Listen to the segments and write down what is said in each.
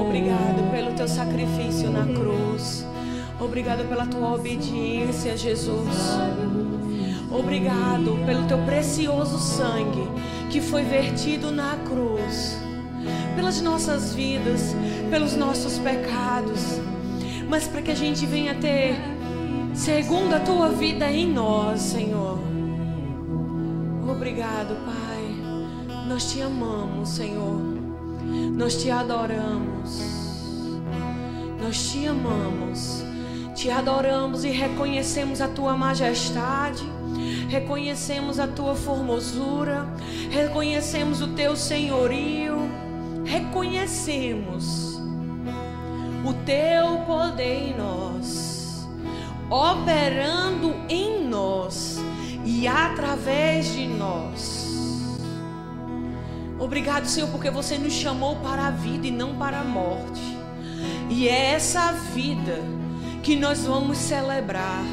Obrigado pelo teu sacrifício na cruz. Obrigado pela tua obediência, Jesus. Obrigado pelo teu precioso sangue que foi vertido na cruz, pelas nossas vidas, pelos nossos pecados, mas para que a gente venha ter, segundo a tua vida em nós, Senhor. Obrigado, Pai. Nós te amamos, Senhor. Nós te adoramos. Nós te amamos. Te adoramos e reconhecemos a tua majestade reconhecemos a tua formosura, reconhecemos o teu senhorio, reconhecemos o teu poder em nós, operando em nós e através de nós. Obrigado, Senhor, porque você nos chamou para a vida e não para a morte. E é essa vida que nós vamos celebrar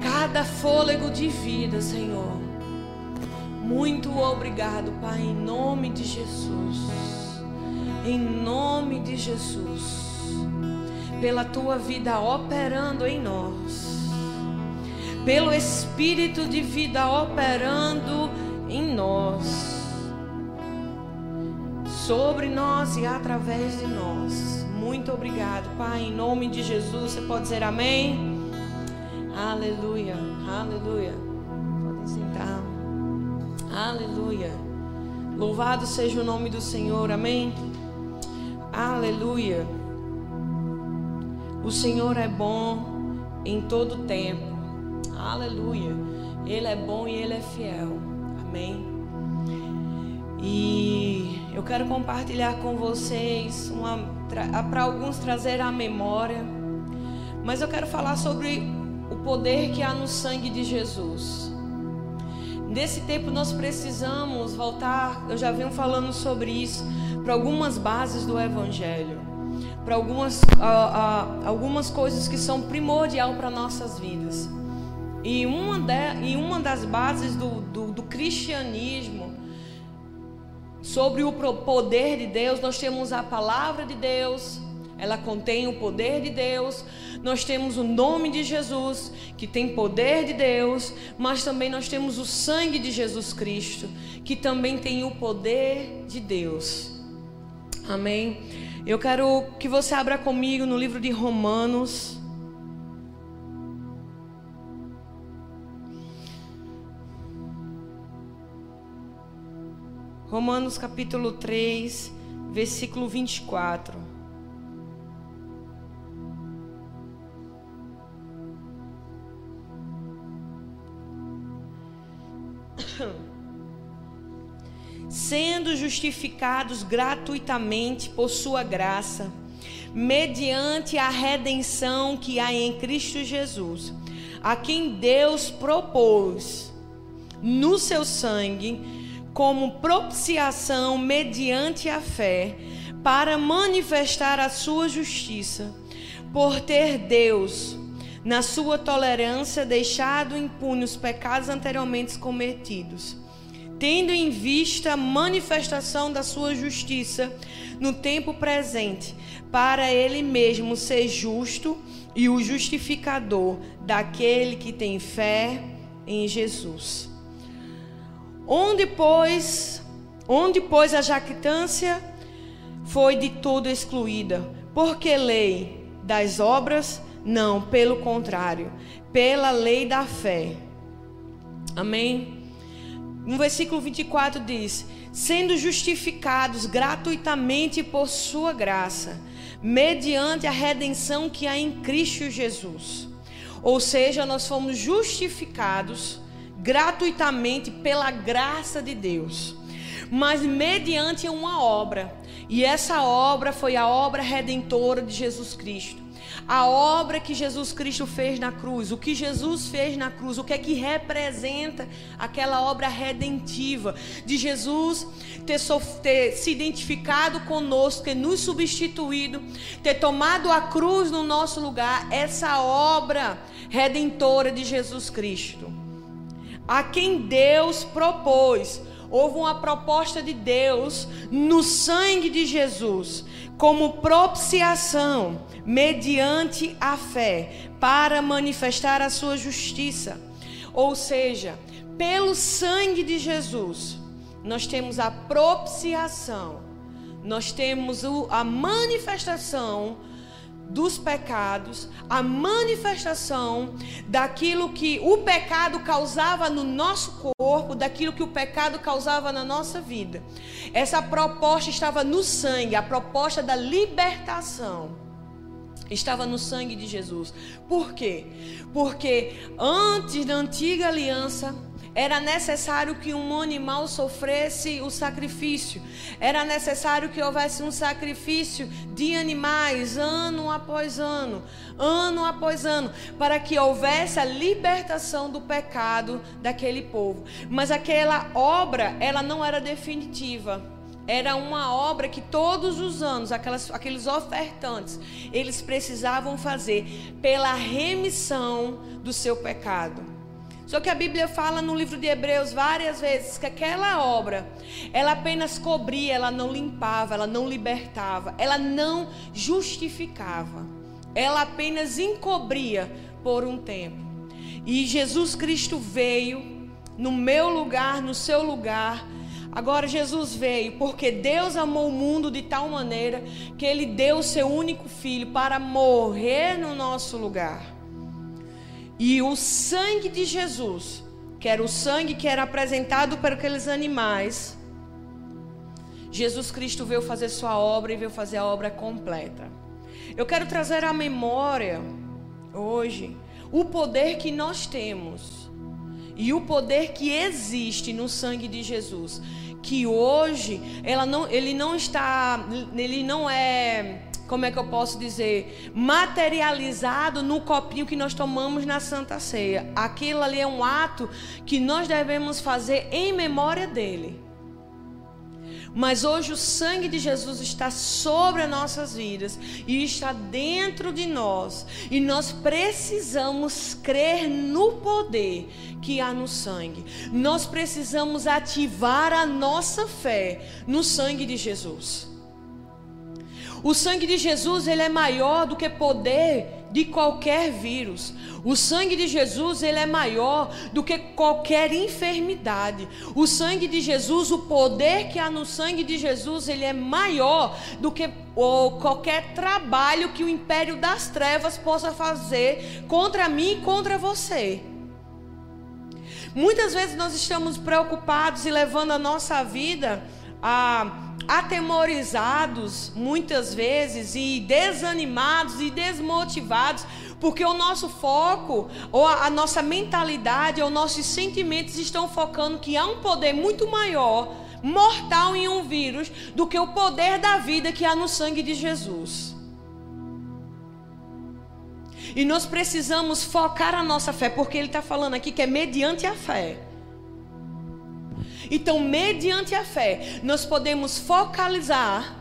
cada fôlego de vida, Senhor. Muito obrigado, Pai, em nome de Jesus. Em nome de Jesus. Pela tua vida operando em nós. Pelo Espírito de vida operando em nós. Sobre nós e através de nós. Muito obrigado, Pai, em nome de Jesus. Você pode dizer amém? Aleluia, aleluia. Podem sentar. Aleluia. Louvado seja o nome do Senhor, amém? Aleluia. O Senhor é bom em todo tempo. Aleluia. Ele é bom e ele é fiel. Amém. E eu quero compartilhar com vocês para alguns trazer à memória, mas eu quero falar sobre o poder que há no sangue de Jesus. Nesse tempo nós precisamos voltar, eu já venho falando sobre isso, para algumas bases do Evangelho, para algumas, algumas coisas que são primordial para nossas vidas. E uma, de, e uma das bases do, do, do cristianismo, sobre o poder de Deus, nós temos a palavra de Deus, ela contém o poder de Deus, nós temos o nome de Jesus, que tem poder de Deus, mas também nós temos o sangue de Jesus Cristo, que também tem o poder de Deus. Amém? Eu quero que você abra comigo no livro de Romanos. Romanos capítulo 3, versículo 24. sendo justificados gratuitamente por Sua graça, mediante a redenção que há em Cristo Jesus, a quem Deus propôs no seu sangue como propiciação mediante a fé, para manifestar a sua justiça, por ter Deus, na sua tolerância, deixado impune os pecados anteriormente cometidos tendo em vista a manifestação da sua justiça no tempo presente, para ele mesmo ser justo e o justificador daquele que tem fé em Jesus. Onde pois, onde pois a jactância foi de todo excluída, porque lei das obras não, pelo contrário, pela lei da fé. Amém. No versículo 24 diz: sendo justificados gratuitamente por sua graça, mediante a redenção que há em Cristo Jesus. Ou seja, nós fomos justificados gratuitamente pela graça de Deus, mas mediante uma obra. E essa obra foi a obra redentora de Jesus Cristo a obra que Jesus Cristo fez na cruz, o que Jesus fez na cruz, o que é que representa aquela obra redentiva de Jesus ter, ter se identificado conosco, ter nos substituído, ter tomado a cruz no nosso lugar, essa obra redentora de Jesus Cristo, a quem Deus propôs houve uma proposta de Deus no sangue de Jesus, como propiciação, mediante a fé, para manifestar a sua justiça. Ou seja, pelo sangue de Jesus, nós temos a propiciação, nós temos a manifestação dos pecados, a manifestação daquilo que o pecado causava no nosso corpo, daquilo que o pecado causava na nossa vida. Essa proposta estava no sangue, a proposta da libertação estava no sangue de Jesus. Por quê? Porque antes da antiga aliança, era necessário que um animal sofresse o sacrifício. Era necessário que houvesse um sacrifício de animais ano após ano, ano após ano, para que houvesse a libertação do pecado daquele povo. Mas aquela obra, ela não era definitiva. Era uma obra que todos os anos aquelas, aqueles ofertantes eles precisavam fazer pela remissão do seu pecado. Só que a Bíblia fala no livro de Hebreus várias vezes que aquela obra, ela apenas cobria, ela não limpava, ela não libertava, ela não justificava. Ela apenas encobria por um tempo. E Jesus Cristo veio no meu lugar, no seu lugar. Agora Jesus veio porque Deus amou o mundo de tal maneira que ele deu o seu único filho para morrer no nosso lugar. E o sangue de Jesus, que era o sangue que era apresentado para aqueles animais, Jesus Cristo veio fazer sua obra e veio fazer a obra completa. Eu quero trazer à memória hoje o poder que nós temos e o poder que existe no sangue de Jesus, que hoje ela não, ele não está, ele não é como é que eu posso dizer, materializado no copinho que nós tomamos na Santa Ceia. Aquilo ali é um ato que nós devemos fazer em memória dele. Mas hoje o sangue de Jesus está sobre as nossas vidas e está dentro de nós. E nós precisamos crer no poder que há no sangue. Nós precisamos ativar a nossa fé no sangue de Jesus. O sangue de Jesus ele é maior do que poder de qualquer vírus. O sangue de Jesus ele é maior do que qualquer enfermidade. O sangue de Jesus, o poder que há no sangue de Jesus, ele é maior do que ou qualquer trabalho que o império das trevas possa fazer contra mim e contra você. Muitas vezes nós estamos preocupados e levando a nossa vida a atemorizados muitas vezes e desanimados e desmotivados, porque o nosso foco, ou a, a nossa mentalidade, ou nossos sentimentos estão focando que há um poder muito maior, mortal em um vírus, do que o poder da vida que há no sangue de Jesus. E nós precisamos focar a nossa fé, porque ele está falando aqui que é mediante a fé. Então, mediante a fé, nós podemos focalizar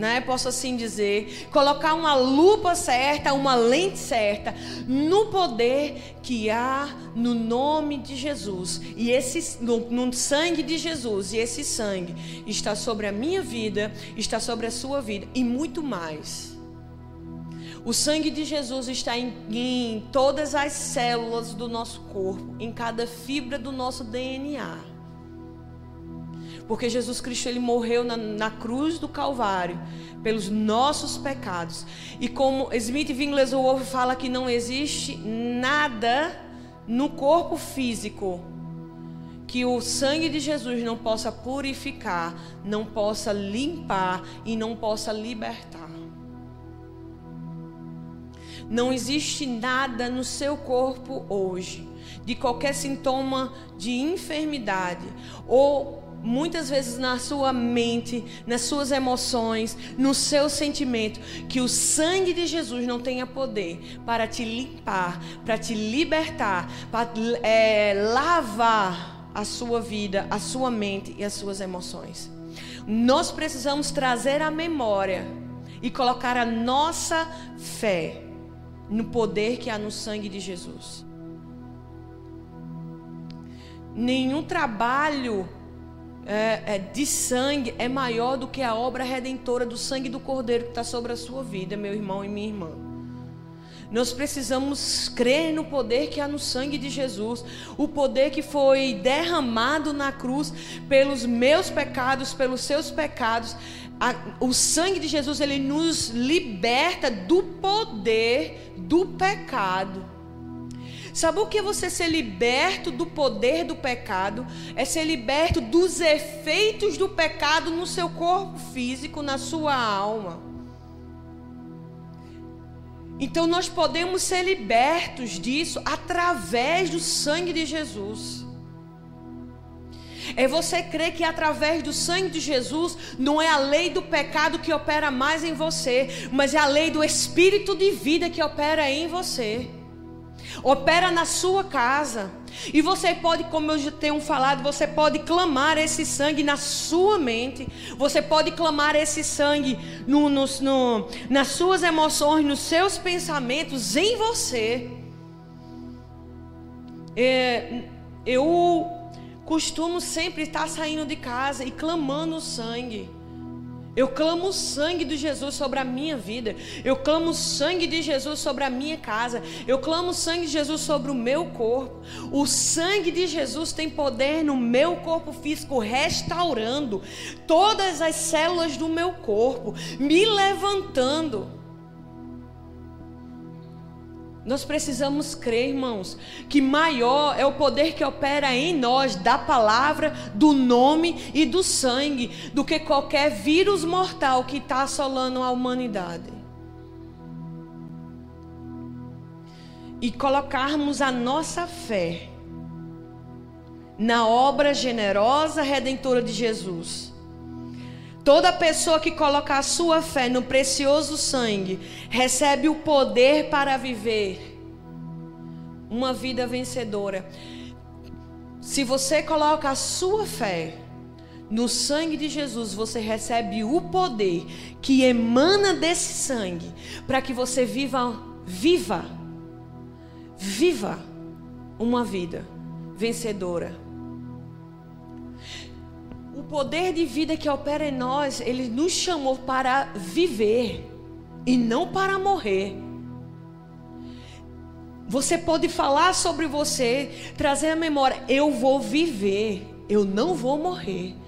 né, posso assim dizer, colocar uma lupa certa, uma lente certa no poder que há no nome de Jesus e esse no, no, sangue de Jesus e esse sangue está sobre a minha vida, está sobre a sua vida e muito mais. O sangue de Jesus está em, em todas as células do nosso corpo, em cada fibra do nosso DNA. Porque Jesus Cristo ele morreu na, na cruz do Calvário pelos nossos pecados. E como Smith Wigglesworth fala que não existe nada no corpo físico que o sangue de Jesus não possa purificar, não possa limpar e não possa libertar. Não existe nada no seu corpo hoje, de qualquer sintoma de enfermidade ou muitas vezes na sua mente, nas suas emoções, no seu sentimento, que o sangue de Jesus não tenha poder para te limpar, para te libertar, para é, lavar a sua vida, a sua mente e as suas emoções. Nós precisamos trazer a memória e colocar a nossa fé no poder que há no sangue de Jesus. Nenhum trabalho é, é, de sangue é maior do que a obra redentora do sangue do Cordeiro que está sobre a sua vida, meu irmão e minha irmã. Nós precisamos crer no poder que há no sangue de Jesus, o poder que foi derramado na cruz pelos meus pecados, pelos seus pecados. o sangue de Jesus ele nos liberta do poder do pecado. Sabe o que é você ser liberto do poder do pecado? É ser liberto dos efeitos do pecado no seu corpo físico, na sua alma. Então nós podemos ser libertos disso através do sangue de Jesus. É você crer que através do sangue de Jesus não é a lei do pecado que opera mais em você, mas é a lei do espírito de vida que opera em você opera na sua casa. E você pode, como eu já tenho falado, você pode clamar esse sangue na sua mente. Você pode clamar esse sangue no, no, no, nas suas emoções, nos seus pensamentos, em você. É, eu costumo sempre estar saindo de casa e clamando o sangue. Eu clamo o sangue de Jesus sobre a minha vida. Eu clamo o sangue de Jesus sobre a minha casa. Eu clamo o sangue de Jesus sobre o meu corpo. O sangue de Jesus tem poder no meu corpo físico, restaurando todas as células do meu corpo, me levantando. Nós precisamos crer, irmãos, que maior é o poder que opera em nós da palavra, do nome e do sangue, do que qualquer vírus mortal que está assolando a humanidade. E colocarmos a nossa fé na obra generosa redentora de Jesus Toda pessoa que coloca a sua fé no precioso sangue recebe o poder para viver uma vida vencedora. Se você coloca a sua fé no sangue de Jesus, você recebe o poder que emana desse sangue para que você viva, viva, viva uma vida vencedora o poder de vida que opera em nós, ele nos chamou para viver e não para morrer. Você pode falar sobre você, trazer a memória: eu vou viver, eu não vou morrer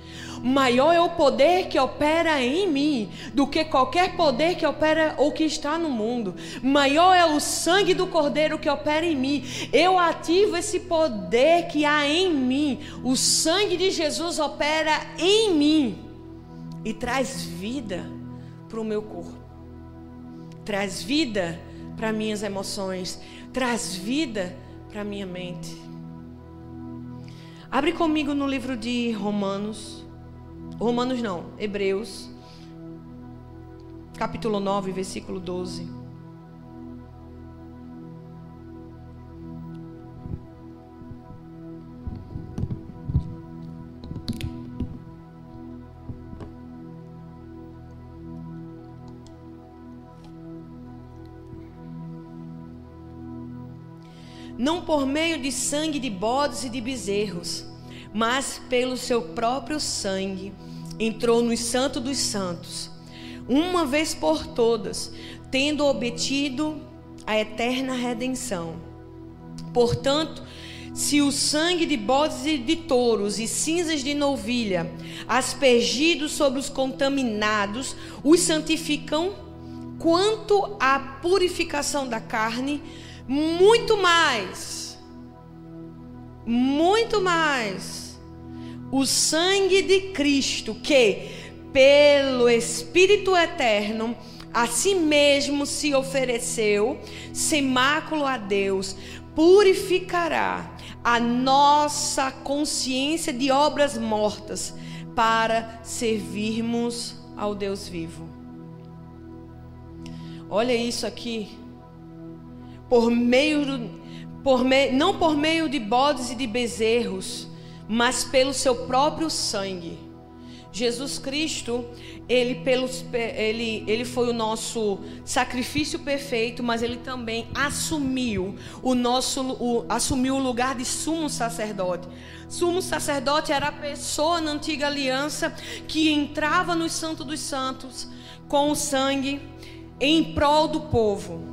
maior é o poder que opera em mim do que qualquer poder que opera ou que está no mundo. Maior é o sangue do Cordeiro que opera em mim. Eu ativo esse poder que há em mim. O sangue de Jesus opera em mim e traz vida para o meu corpo. Traz vida para minhas emoções, traz vida para minha mente. Abre comigo no livro de Romanos. Romanos não, Hebreus, capítulo 9, versículo 12. Não por meio de sangue de bodes e de bezerros, mas pelo seu próprio sangue entrou no Santo dos Santos, uma vez por todas, tendo obtido a eterna redenção. Portanto, se o sangue de bodes e de touros e cinzas de novilha, aspergidos sobre os contaminados, os santificam, quanto à purificação da carne, muito mais, muito mais o sangue de Cristo, que pelo Espírito eterno a si mesmo se ofereceu, sem mácula a Deus, purificará a nossa consciência de obras mortas para servirmos ao Deus vivo. Olha isso aqui. Por meio do, por me, não por meio de bodes e de bezerros, mas pelo seu próprio sangue. Jesus Cristo, ele, pelos, ele, ele foi o nosso sacrifício perfeito, mas ele também assumiu o nosso o, assumiu o lugar de sumo sacerdote. Sumo sacerdote era a pessoa na antiga aliança que entrava no Santo dos Santos com o sangue em prol do povo.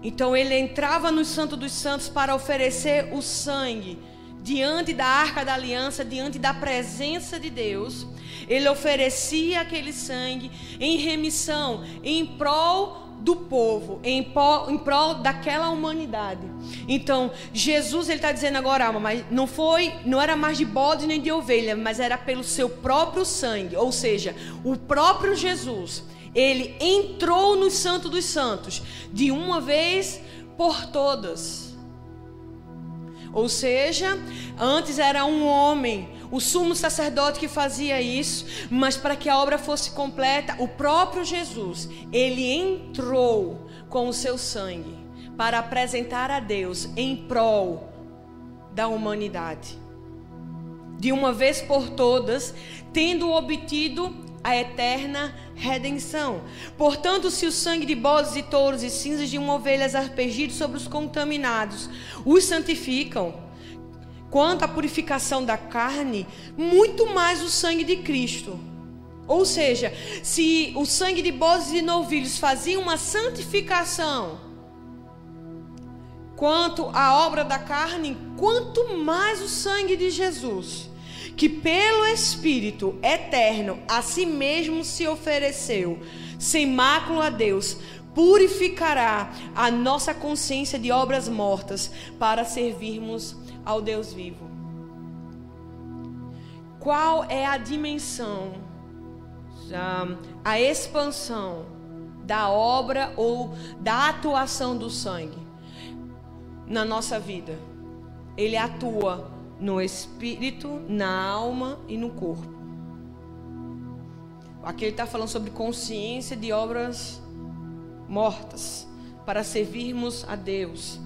Então ele entrava no Santo dos Santos para oferecer o sangue diante da arca da aliança, diante da presença de Deus, ele oferecia aquele sangue em remissão, em prol do povo, em prol, em prol daquela humanidade. Então, Jesus ele está dizendo agora, mas não foi, não era mais de bode nem de ovelha, mas era pelo seu próprio sangue, ou seja, o próprio Jesus, ele entrou no Santo dos Santos de uma vez por todas ou seja, antes era um homem, o sumo sacerdote que fazia isso, mas para que a obra fosse completa, o próprio Jesus, ele entrou com o seu sangue para apresentar a Deus em prol da humanidade. De uma vez por todas, tendo obtido a eterna redenção. Portanto, se o sangue de bodes e touros e cinzas de uma ovelha aspergido sobre os contaminados os santificam, quanto à purificação da carne, muito mais o sangue de Cristo. Ou seja, se o sangue de bodes e novilhos fazia uma santificação, quanto à obra da carne, quanto mais o sangue de Jesus que pelo Espírito eterno a si mesmo se ofereceu, sem mácula a Deus, purificará a nossa consciência de obras mortas para servirmos ao Deus vivo. Qual é a dimensão, a expansão da obra ou da atuação do sangue na nossa vida? Ele atua no espírito, na alma e no corpo. Aqui ele está falando sobre consciência de obras mortas para servirmos a Deus.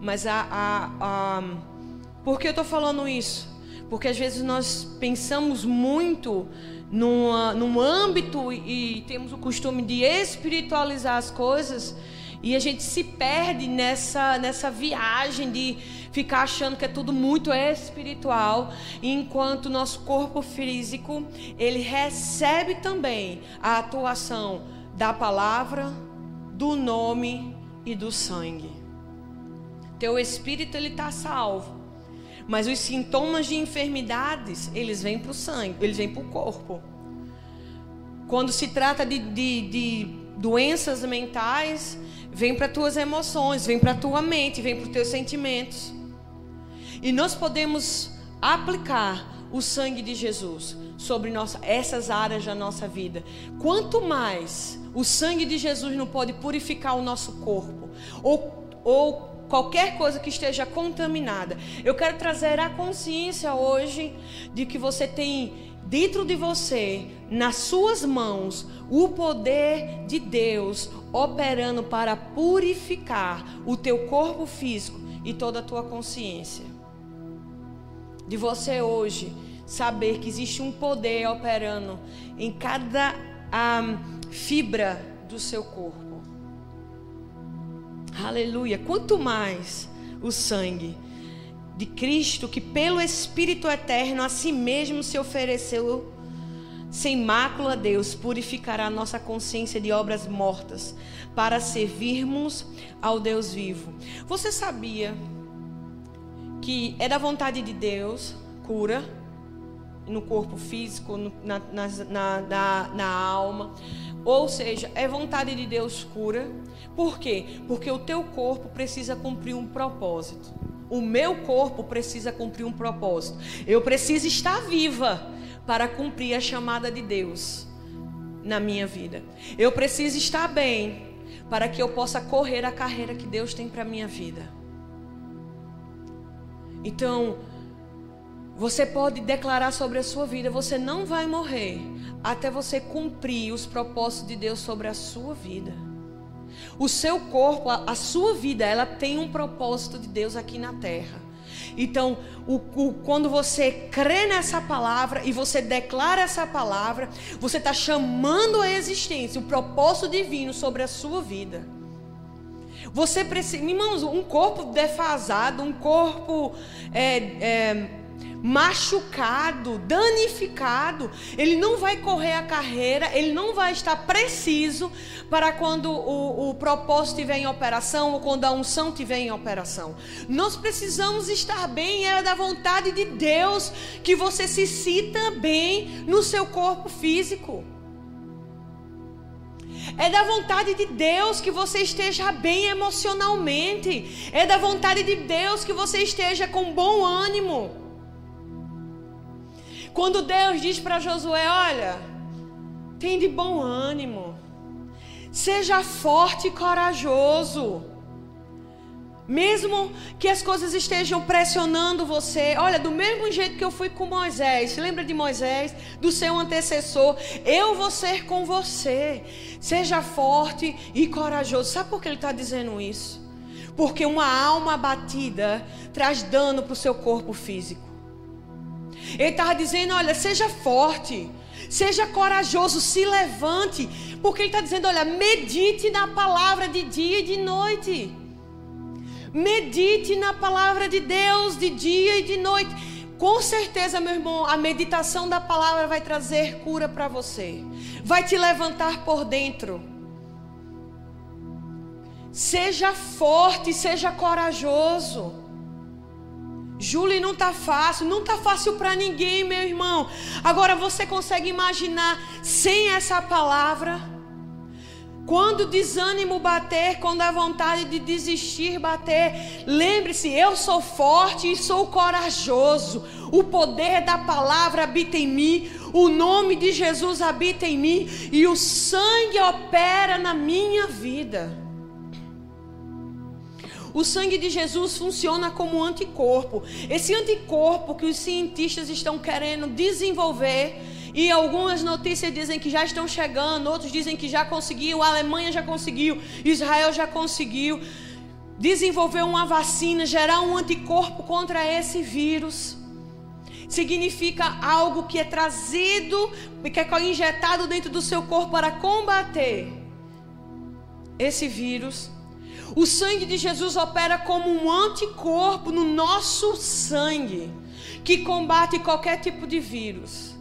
Mas a, a, a por que eu estou falando isso? Porque às vezes nós pensamos muito numa, num âmbito e, e temos o costume de espiritualizar as coisas e a gente se perde nessa, nessa viagem de ficar achando que é tudo muito espiritual, enquanto nosso corpo físico, ele recebe também a atuação da palavra, do nome e do sangue. Teu espírito ele está salvo, mas os sintomas de enfermidades eles vêm para o sangue, eles vêm para o corpo. Quando se trata de, de, de doenças mentais, vem para tuas emoções, vem para tua mente, vem para os teus sentimentos. E nós podemos aplicar o sangue de Jesus sobre nossa, essas áreas da nossa vida. Quanto mais o sangue de Jesus não pode purificar o nosso corpo, ou, ou qualquer coisa que esteja contaminada, eu quero trazer a consciência hoje de que você tem dentro de você, nas suas mãos, o poder de Deus operando para purificar o teu corpo físico e toda a tua consciência. De você hoje saber que existe um poder operando em cada um, fibra do seu corpo. Aleluia. Quanto mais o sangue de Cristo, que pelo Espírito eterno a si mesmo se ofereceu sem mácula Deus, purificará nossa consciência de obras mortas, para servirmos ao Deus vivo. Você sabia que é da vontade de Deus cura no corpo físico, na, na, na, na, alma? Ou seja, é vontade de Deus cura. Por quê? Porque o teu corpo precisa cumprir um propósito. O meu corpo precisa cumprir um propósito. Eu preciso estar viva para cumprir a chamada de Deus na minha vida. Eu preciso estar bem para que eu possa correr a carreira que Deus tem para minha vida. Então, você pode declarar sobre a sua vida, você não vai morrer até você cumprir os propósitos de Deus sobre a sua vida. O seu corpo, a, a sua vida, ela tem um propósito de Deus aqui na terra. Então, o, o, quando você crê nessa palavra e você declara essa palavra, você está chamando a existência, o propósito divino sobre a sua vida. Você precisa, irmãos, um corpo defasado, um corpo é, é, machucado, danificado, ele não vai correr a carreira, ele não vai estar preciso para quando o, o propósito estiver em operação ou quando a unção estiver em operação. Nós precisamos estar bem, é da vontade de Deus que você se sinta bem no seu corpo físico. É da vontade de Deus que você esteja bem emocionalmente. É da vontade de Deus que você esteja com bom ânimo. Quando Deus diz para Josué: Olha, tem de bom ânimo, seja forte e corajoso. Mesmo que as coisas estejam pressionando você, olha, do mesmo jeito que eu fui com Moisés, lembra de Moisés, do seu antecessor, eu vou ser com você. Seja forte e corajoso. Sabe por que ele está dizendo isso? Porque uma alma abatida traz dano para o seu corpo físico. Ele estava dizendo: olha, seja forte, seja corajoso, se levante. Porque ele está dizendo: olha, medite na palavra de dia e de noite. Medite na palavra de Deus de dia e de noite. Com certeza, meu irmão, a meditação da palavra vai trazer cura para você, vai te levantar por dentro. Seja forte, seja corajoso. Julie, não tá fácil, não tá fácil para ninguém, meu irmão. Agora você consegue imaginar sem essa palavra? Quando o desânimo bater, quando a vontade de desistir bater, lembre-se: eu sou forte e sou corajoso. O poder da palavra habita em mim, o nome de Jesus habita em mim e o sangue opera na minha vida. O sangue de Jesus funciona como anticorpo. Esse anticorpo que os cientistas estão querendo desenvolver. E algumas notícias dizem que já estão chegando, outros dizem que já conseguiu, a Alemanha já conseguiu, Israel já conseguiu desenvolver uma vacina, gerar um anticorpo contra esse vírus. Significa algo que é trazido, que é injetado dentro do seu corpo para combater esse vírus. O sangue de Jesus opera como um anticorpo no nosso sangue, que combate qualquer tipo de vírus,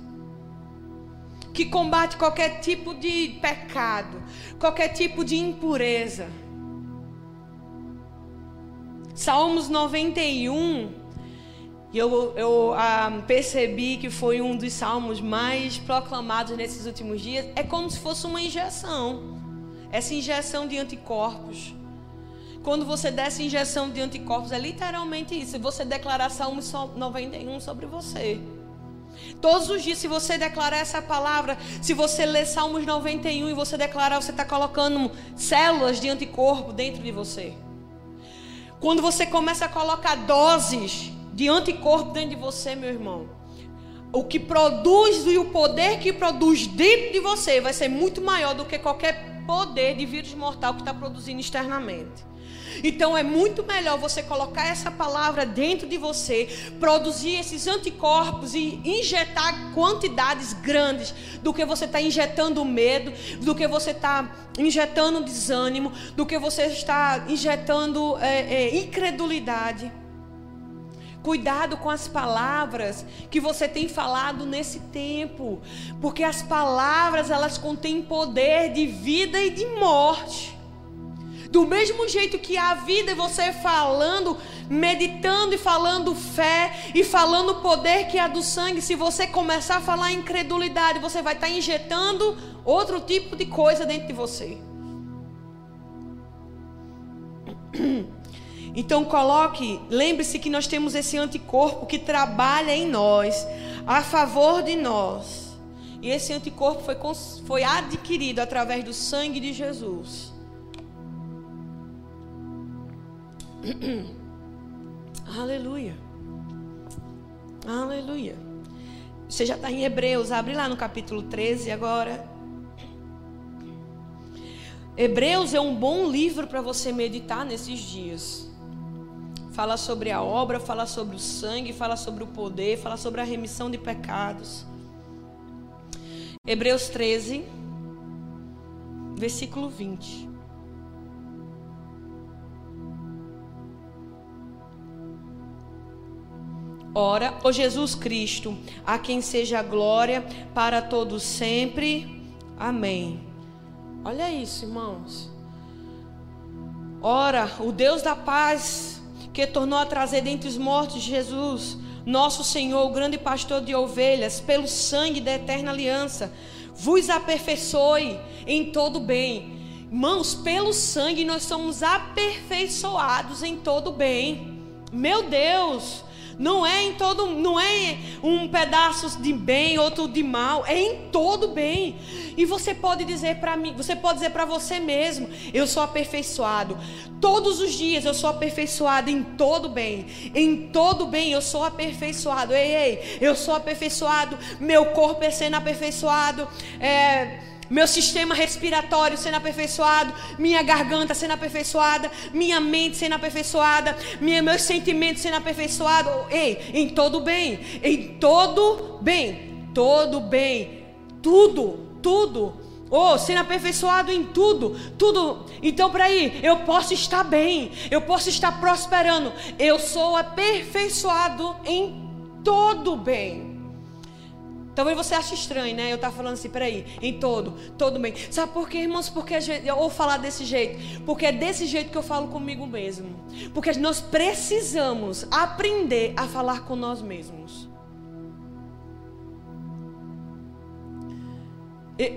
que combate qualquer tipo de pecado, qualquer tipo de impureza. Salmos 91 eu, eu ah, percebi que foi um dos salmos mais proclamados nesses últimos dias. É como se fosse uma injeção. Essa injeção de anticorpos. Quando você desce injeção de anticorpos, é literalmente isso. Você declarar Salmo 91 sobre você. Todos os dias, se você declarar essa palavra, se você ler Salmos 91 e você declarar, você está colocando células de anticorpo dentro de você. Quando você começa a colocar doses de anticorpo dentro de você, meu irmão, o que produz e o poder que produz dentro de você vai ser muito maior do que qualquer poder de vírus mortal que está produzindo externamente. Então é muito melhor você colocar essa palavra dentro de você, produzir esses anticorpos e injetar quantidades grandes do que você está injetando medo, do que você está injetando desânimo, do que você está injetando é, é, incredulidade. Cuidado com as palavras que você tem falado nesse tempo, porque as palavras elas contêm poder de vida e de morte. Do mesmo jeito que a vida, você falando, meditando e falando fé e falando o poder que é do sangue, se você começar a falar incredulidade, você vai estar injetando outro tipo de coisa dentro de você. Então coloque, lembre-se que nós temos esse anticorpo que trabalha em nós, a favor de nós. E esse anticorpo foi, foi adquirido através do sangue de Jesus. Aleluia. Aleluia. Você já está em Hebreus, abre lá no capítulo 13 agora. Hebreus é um bom livro para você meditar nesses dias. fala sobre a obra, fala sobre o sangue, fala sobre o poder, fala sobre a remissão de pecados. Hebreus 13, versículo 20. Ora, ó Jesus Cristo, a quem seja a glória para todos sempre. Amém. Olha isso, irmãos. Ora, o Deus da paz, que tornou a trazer dentre os mortos Jesus, nosso Senhor, o grande pastor de ovelhas, pelo sangue da eterna aliança, vos aperfeiçoe em todo bem. Irmãos, pelo sangue nós somos aperfeiçoados em todo bem. Meu Deus, não é em todo, não é um pedaço de bem, outro de mal, é em todo bem. E você pode dizer para mim, você pode dizer para você mesmo, eu sou aperfeiçoado. Todos os dias eu sou aperfeiçoado em todo bem. Em todo bem eu sou aperfeiçoado. Ei, ei, eu sou aperfeiçoado. Meu corpo é sendo aperfeiçoado. É meu sistema respiratório sendo aperfeiçoado, minha garganta sendo aperfeiçoada, minha mente sendo aperfeiçoada, minha, meus sentimentos sendo aperfeiçoados. Ei, em todo bem, em todo bem, todo bem, tudo, tudo. Oh, sendo aperfeiçoado em tudo, tudo. Então, para aí, eu posso estar bem, eu posso estar prosperando. Eu sou aperfeiçoado em todo bem. Talvez você ache estranho, né? Eu estar falando assim, peraí, em todo, todo bem. Sabe por quê, irmãos? Porque eu falar desse jeito. Porque é desse jeito que eu falo comigo mesmo. Porque nós precisamos aprender a falar com nós mesmos.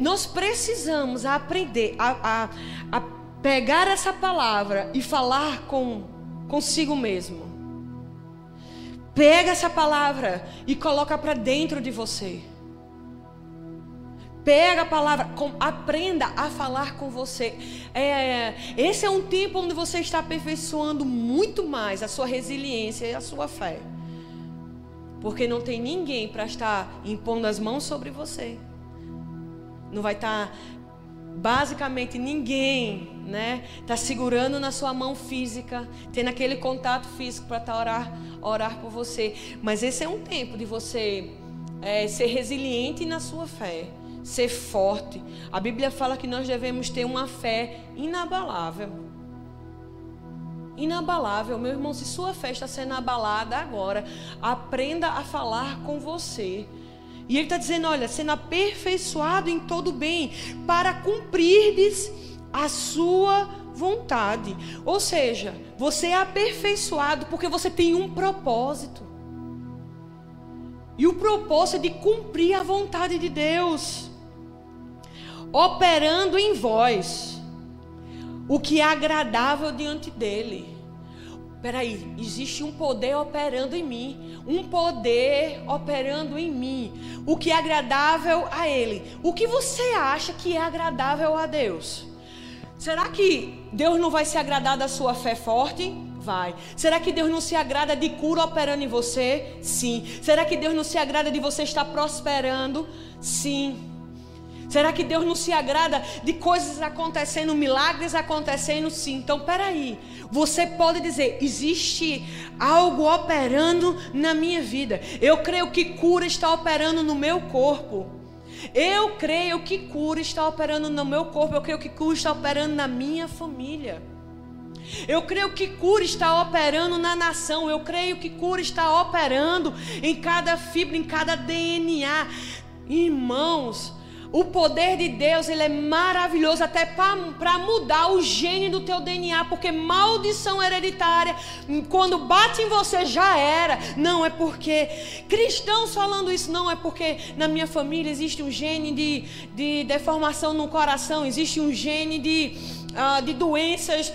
Nós precisamos aprender a, a, a pegar essa palavra e falar com consigo mesmo. Pega essa palavra e coloca para dentro de você. Pega a palavra, com, aprenda a falar com você. É, esse é um tempo onde você está aperfeiçoando muito mais a sua resiliência e a sua fé. Porque não tem ninguém para estar impondo as mãos sobre você. Não vai estar basicamente ninguém, né, tá segurando na sua mão física, tendo aquele contato físico para tá orar, orar por você. Mas esse é um tempo de você é, ser resiliente na sua fé, ser forte. A Bíblia fala que nós devemos ter uma fé inabalável. Inabalável, meu irmão, se sua fé está sendo abalada agora, aprenda a falar com você. E ele está dizendo: olha, sendo aperfeiçoado em todo bem, para cumprirdes a sua vontade. Ou seja, você é aperfeiçoado porque você tem um propósito. E o propósito é de cumprir a vontade de Deus, operando em vós o que é agradável diante dele Peraí, existe um poder operando em mim, um poder operando em mim, o que é agradável a Ele. O que você acha que é agradável a Deus? Será que Deus não vai se agradar da sua fé forte? Vai. Será que Deus não se agrada de cura operando em você? Sim. Será que Deus não se agrada de você estar prosperando? Sim. Será que Deus não se agrada de coisas acontecendo, milagres acontecendo? Sim. Então, peraí. Você pode dizer: existe algo operando na minha vida. Eu creio que cura está operando no meu corpo. Eu creio que cura está operando no meu corpo. Eu creio que cura está operando na minha família. Eu creio que cura está operando na nação. Eu creio que cura está operando em cada fibra, em cada DNA. Irmãos, o poder de Deus, ele é maravilhoso até para mudar o gene do teu DNA, porque maldição hereditária, quando bate em você já era. Não é porque cristãos falando isso, não é porque na minha família existe um gene de, de deformação no coração, existe um gene de ah, de doenças.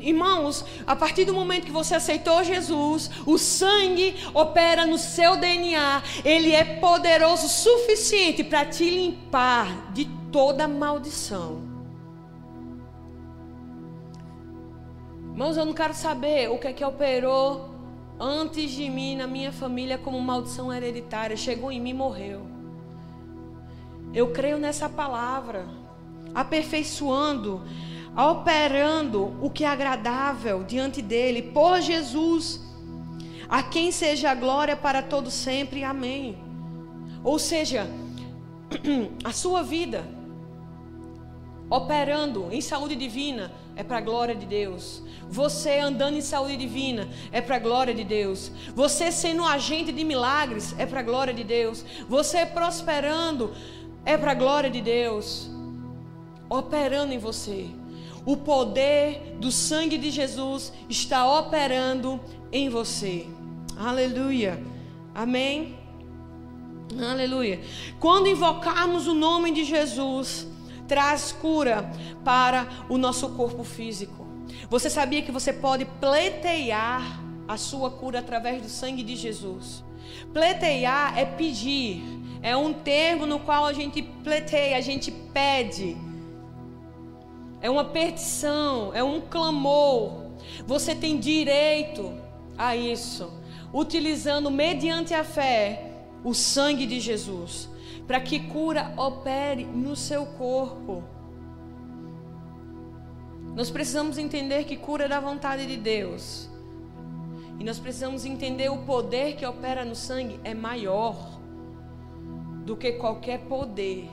Irmãos, a partir do momento que você aceitou Jesus, o sangue opera no seu DNA, ele é poderoso o suficiente para te limpar de toda maldição. Irmãos, eu não quero saber o que é que operou antes de mim na minha família como maldição hereditária. Chegou em mim e morreu. Eu creio nessa palavra, aperfeiçoando operando o que é agradável diante dele, por Jesus, a quem seja a glória para todo sempre. Amém. Ou seja, a sua vida operando em saúde divina é para a glória de Deus. Você andando em saúde divina é para a glória de Deus. Você sendo um agente de milagres é para a glória de Deus. Você prosperando é para a glória de Deus. Operando em você. O poder do sangue de Jesus está operando em você. Aleluia. Amém. Aleluia. Quando invocarmos o nome de Jesus, traz cura para o nosso corpo físico. Você sabia que você pode pleitear a sua cura através do sangue de Jesus? Pleitear é pedir, é um termo no qual a gente pleiteia, a gente pede. É uma petição, é um clamor. Você tem direito a isso, utilizando mediante a fé o sangue de Jesus para que cura opere no seu corpo. Nós precisamos entender que cura é da vontade de Deus. E nós precisamos entender o poder que opera no sangue é maior do que qualquer poder,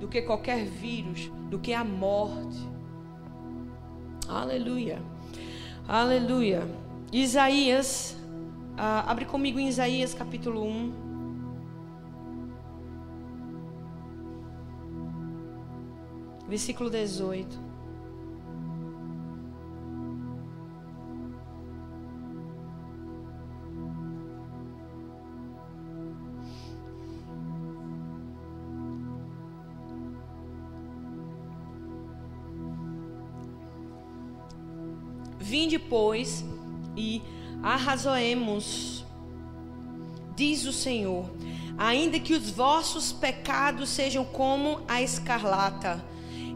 do que qualquer vírus, do que a morte. Aleluia. Aleluia. Isaías, ah, abre comigo em Isaías capítulo 1. versículo 18. Vinde, pois, e arrazoemos, diz o Senhor, ainda que os vossos pecados sejam como a escarlata,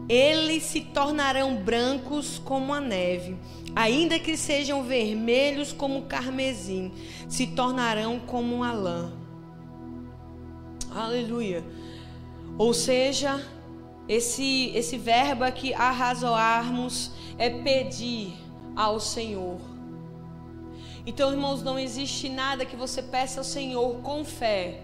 eles se tornarão brancos como a neve, ainda que sejam vermelhos como o carmesim, se tornarão como a lã. Aleluia. Ou seja, esse esse verbo aqui arrazoarmos é pedir ao Senhor. Então, irmãos, não existe nada que você peça ao Senhor com fé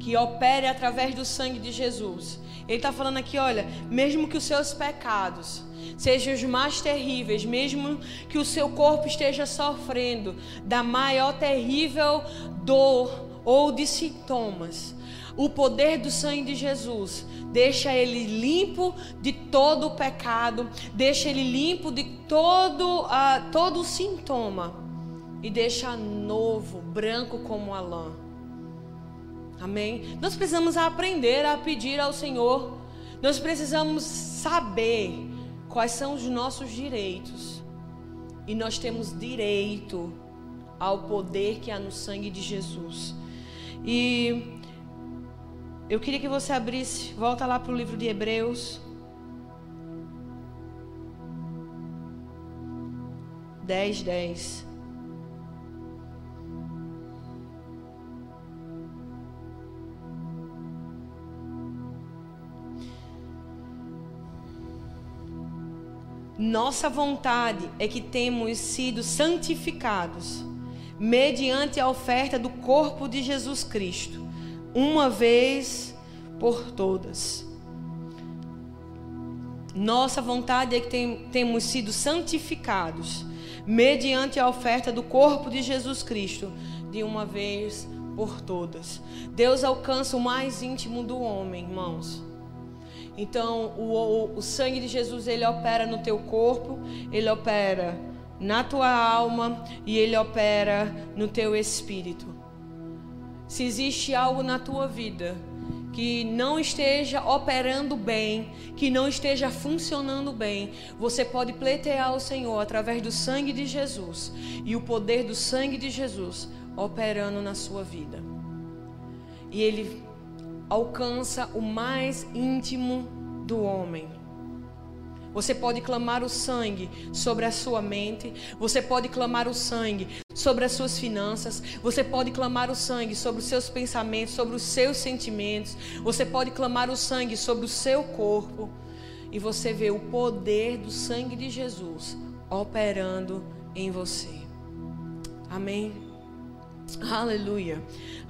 que opere através do sangue de Jesus ele está falando aqui, olha, mesmo que os seus pecados sejam os mais terríveis, mesmo que o seu corpo esteja sofrendo da maior terrível dor ou de sintomas, o poder do sangue de Jesus deixa ele limpo de todo o pecado, deixa ele limpo de todo, uh, todo o sintoma e deixa novo, branco como a lã. Amém? Nós precisamos aprender a pedir ao Senhor. Nós precisamos saber quais são os nossos direitos. E nós temos direito ao poder que há no sangue de Jesus. E eu queria que você abrisse, volta lá para o livro de Hebreus. 10, 10. Nossa vontade é que temos sido santificados mediante a oferta do corpo de Jesus Cristo, uma vez por todas. Nossa vontade é que tem, temos sido santificados mediante a oferta do corpo de Jesus Cristo, de uma vez por todas. Deus alcança o mais íntimo do homem, irmãos. Então, o, o, o sangue de Jesus, ele opera no teu corpo, ele opera na tua alma e ele opera no teu espírito. Se existe algo na tua vida que não esteja operando bem, que não esteja funcionando bem, você pode pleitear ao Senhor através do sangue de Jesus e o poder do sangue de Jesus operando na sua vida. E ele alcança o mais íntimo do homem. Você pode clamar o sangue sobre a sua mente, você pode clamar o sangue sobre as suas finanças, você pode clamar o sangue sobre os seus pensamentos, sobre os seus sentimentos, você pode clamar o sangue sobre o seu corpo. e você vê o poder do sangue de Jesus operando em você. Amém. Aleluia.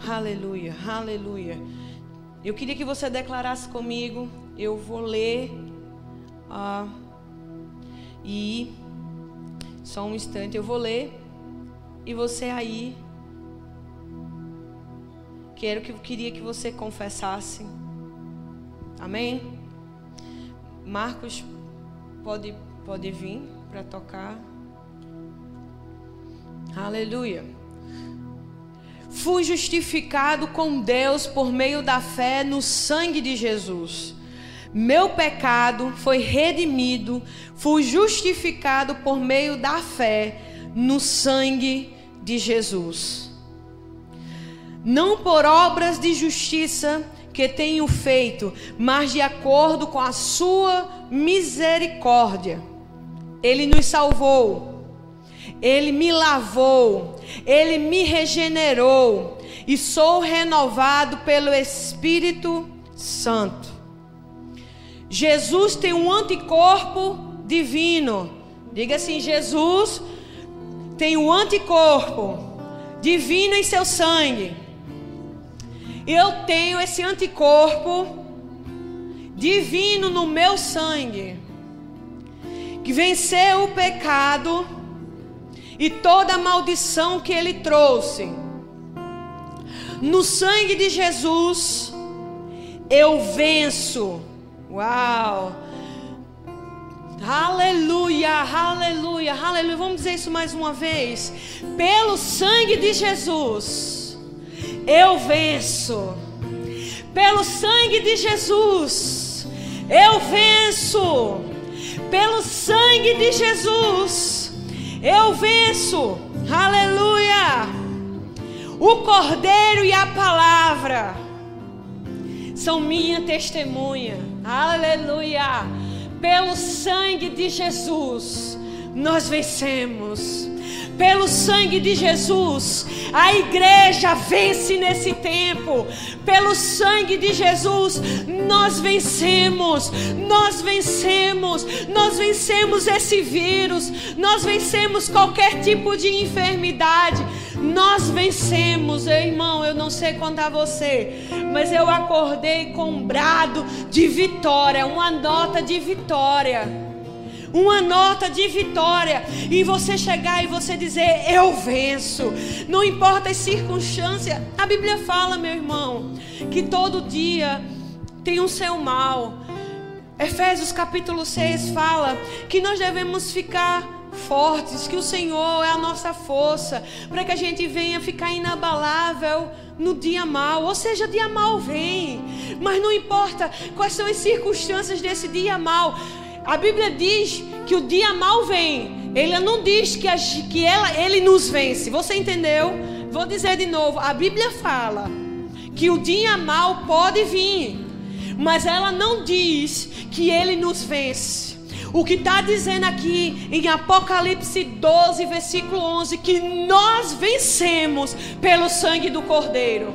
Aleluia. Aleluia. Eu queria que você declarasse comigo. Eu vou ler. Ah, e só um instante, eu vou ler. E você aí. Quero que queria que você confessasse. Amém? Marcos pode pode vir para tocar. Aleluia. Fui justificado com Deus por meio da fé no sangue de Jesus. Meu pecado foi redimido, fui justificado por meio da fé no sangue de Jesus. Não por obras de justiça que tenho feito, mas de acordo com a sua misericórdia. Ele nos salvou, ele me lavou, ele me regenerou e sou renovado pelo Espírito Santo. Jesus tem um anticorpo divino. Diga assim: Jesus tem um anticorpo divino em seu sangue. Eu tenho esse anticorpo divino no meu sangue, que venceu o pecado e toda a maldição que ele trouxe. No sangue de Jesus, eu venço Uau! Aleluia, aleluia, aleluia. Vamos dizer isso mais uma vez. Pelo sangue de Jesus, eu venço. Pelo sangue de Jesus, eu venço. Pelo sangue de Jesus, eu venço. Aleluia. O Cordeiro e a palavra são minha testemunha. Aleluia! Pelo sangue de Jesus, nós vencemos. Pelo sangue de Jesus, a igreja vence nesse tempo. Pelo sangue de Jesus, nós vencemos. Nós vencemos. Nós vencemos esse vírus. Nós vencemos qualquer tipo de enfermidade. Nós vencemos, irmão. Eu não sei a você, mas eu acordei com um brado de vitória, uma nota de vitória uma nota de vitória e você chegar e você dizer: Eu venço, não importa as circunstâncias. A Bíblia fala, meu irmão, que todo dia tem um seu mal. Efésios capítulo 6 fala que nós devemos ficar fortes, que o Senhor é a nossa força, para que a gente venha ficar inabalável no dia mal. Ou seja, dia mal vem, mas não importa quais são as circunstâncias desse dia mal. A Bíblia diz que o dia mal vem. Ele não diz que, a, que ela, ele nos vence. Você entendeu? Vou dizer de novo. A Bíblia fala que o dia mal pode vir, mas ela não diz que ele nos vence. O que está dizendo aqui em Apocalipse 12, versículo 11, que nós vencemos pelo sangue do Cordeiro.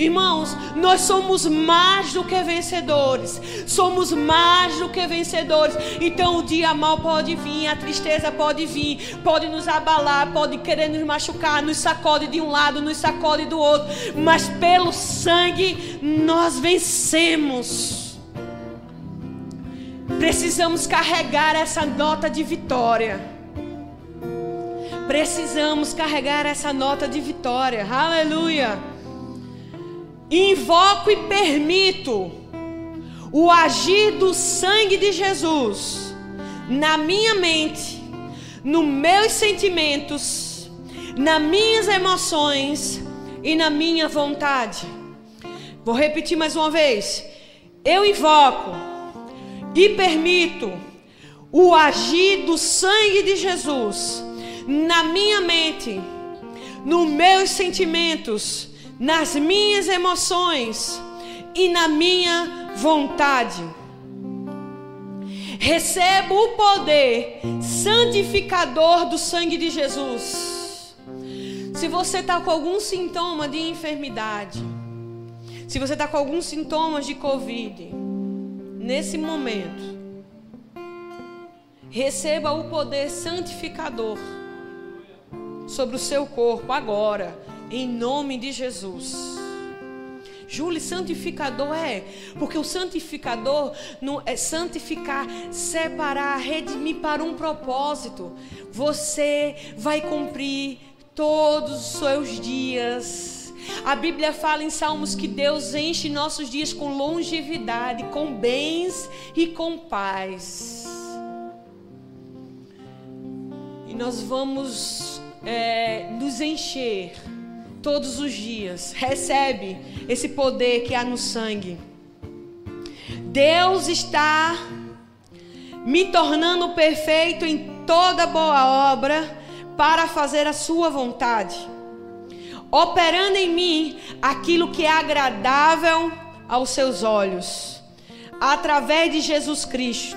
Irmãos, nós somos mais do que vencedores. Somos mais do que vencedores. Então o dia mal pode vir, a tristeza pode vir, pode nos abalar, pode querer nos machucar, nos sacode de um lado, nos sacode do outro. Mas pelo sangue nós vencemos. Precisamos carregar essa nota de vitória. Precisamos carregar essa nota de vitória. Aleluia invoco e permito o agir do sangue de Jesus na minha mente, nos meus sentimentos, nas minhas emoções e na minha vontade. Vou repetir mais uma vez. Eu invoco e permito o agir do sangue de Jesus na minha mente, nos meus sentimentos nas minhas emoções e na minha vontade. Recebo o poder santificador do sangue de Jesus. Se você está com algum sintoma de enfermidade, se você está com alguns sintomas de Covid, nesse momento, receba o poder santificador sobre o seu corpo agora, em nome de Jesus. Júlio, santificador é, porque o santificador não é santificar, separar, redimir para um propósito. Você vai cumprir todos os seus dias. A Bíblia fala em Salmos que Deus enche nossos dias com longevidade, com bens e com paz. E nós vamos é, nos encher todos os dias. Recebe esse poder que há no sangue. Deus está me tornando perfeito em toda boa obra para fazer a sua vontade, operando em mim aquilo que é agradável aos seus olhos, através de Jesus Cristo.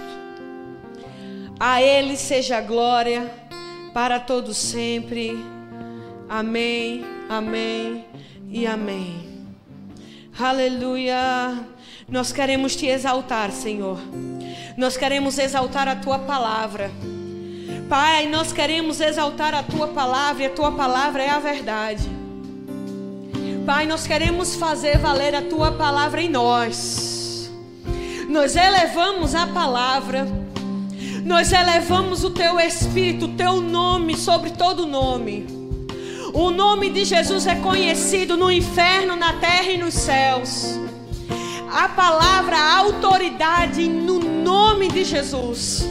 A Ele seja glória para todos sempre. Amém, amém e amém. Aleluia. Nós queremos te exaltar, Senhor. Nós queremos exaltar a tua palavra. Pai, nós queremos exaltar a tua palavra e a tua palavra é a verdade. Pai, nós queremos fazer valer a tua palavra em nós. Nós elevamos a palavra. Nós elevamos o teu espírito, o teu nome sobre todo nome. O nome de Jesus é conhecido no inferno, na terra e nos céus. A palavra, a autoridade no nome de Jesus.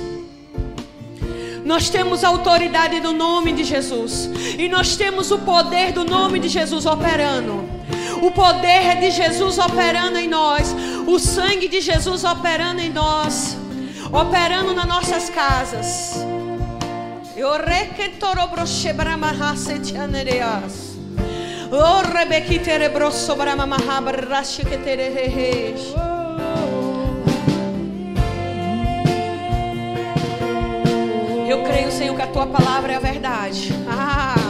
Nós temos a autoridade do nome de Jesus. E nós temos o poder do nome de Jesus operando. O poder de Jesus operando em nós. O sangue de Jesus operando em nós. Operando nas nossas casas. Eu Eu creio, Senhor, que a tua palavra é a verdade. Ah,